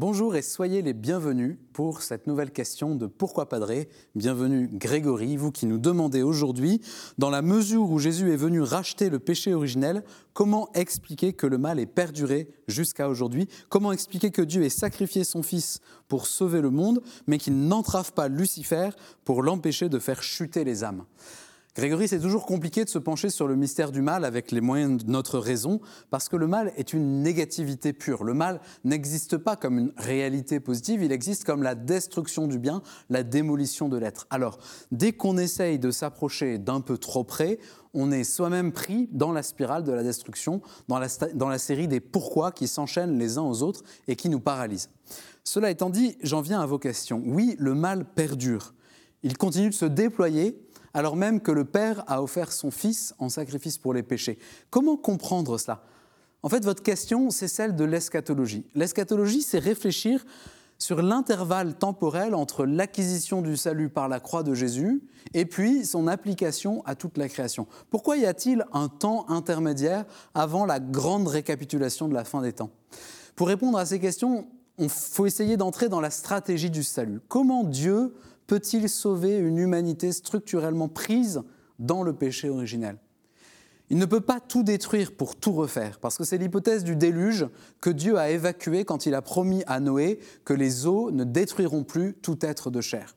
Bonjour et soyez les bienvenus pour cette nouvelle question de Pourquoi Padré. Bienvenue Grégory, vous qui nous demandez aujourd'hui, dans la mesure où Jésus est venu racheter le péché originel, comment expliquer que le mal est perduré jusqu'à aujourd'hui? Comment expliquer que Dieu ait sacrifié son Fils pour sauver le monde, mais qu'il n'entrave pas Lucifer pour l'empêcher de faire chuter les âmes? Grégory, c'est toujours compliqué de se pencher sur le mystère du mal avec les moyens de notre raison, parce que le mal est une négativité pure. Le mal n'existe pas comme une réalité positive, il existe comme la destruction du bien, la démolition de l'être. Alors, dès qu'on essaye de s'approcher d'un peu trop près, on est soi-même pris dans la spirale de la destruction, dans la, série des pourquoi qui s'enchaînent les uns aux autres et qui nous paralysent. Cela étant dit, j'en viens à vos questions. Oui, le mal perdure. Il continue de se déployer alors même que le Père a offert son Fils en sacrifice pour les péchés. Comment comprendre cela? En fait, votre question, c'est celle de l'eschatologie. L'eschatologie, c'est réfléchir sur l'intervalle temporel entre l'acquisition du salut par la croix de Jésus et puis son application à toute la création. Pourquoi y a-t-il un temps intermédiaire avant la grande récapitulation de la fin des temps? Pour répondre à ces questions, il faut essayer d'entrer dans la stratégie du salut. Comment Dieu peut-il sauver une humanité structurellement prise dans le péché originel? Il ne peut pas tout détruire pour tout refaire, parce que c'est l'hypothèse du déluge que Dieu a évacuée quand il a promis à Noé que les eaux ne détruiront plus tout être de chair.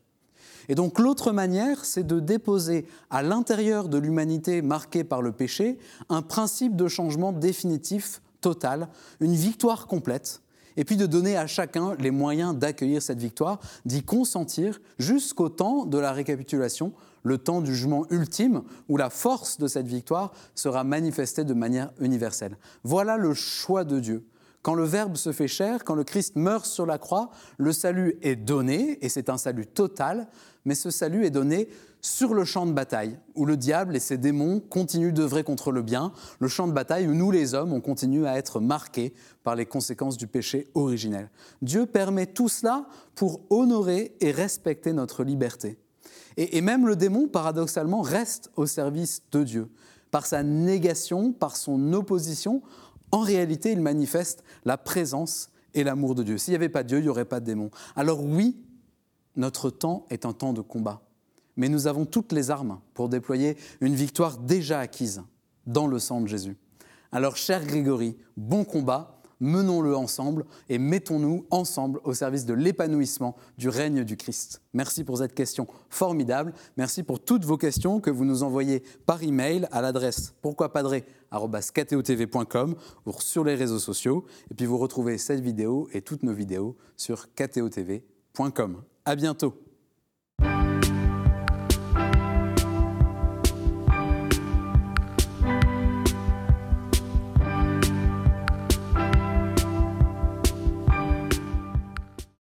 Et donc l'autre manière, c'est de déposer à l'intérieur de l'humanité marquée par le péché un principe de changement définitif, total, une victoire complète, et puis de donner à chacun les moyens d'accueillir cette victoire, d'y consentir jusqu'au temps de la récapitulation, le temps du jugement ultime, où la force de cette victoire sera manifestée de manière universelle. Voilà le choix de Dieu. Quand le Verbe se fait chair, quand le Christ meurt sur la croix, le salut est donné, et c'est un salut total, mais ce salut est donné sur le champ de bataille, où le diable et ses démons continuent d'œuvrer contre le bien, le champ de bataille où nous les hommes, on continue à être marqués par les conséquences du péché originel. Dieu permet tout cela pour honorer et respecter notre liberté. Et, et même le démon, paradoxalement, reste au service de Dieu. Par sa négation, par son opposition, en réalité, il manifeste la présence et l'amour de Dieu. S'il n'y avait pas Dieu, il n'y aurait pas de démon. Alors oui, notre temps est un temps de combat, mais nous avons toutes les armes pour déployer une victoire déjà acquise dans le sang de Jésus. Alors cher Grégory, bon combat, menons-le ensemble et mettons-nous ensemble au service de l'épanouissement du règne du Christ. Merci pour cette question formidable. Merci pour toutes vos questions que vous nous envoyez par email à l'adresse pourquoipadré.com ou sur les réseaux sociaux. Et puis vous retrouvez cette vidéo et toutes nos vidéos sur ktotv.com. À bientôt.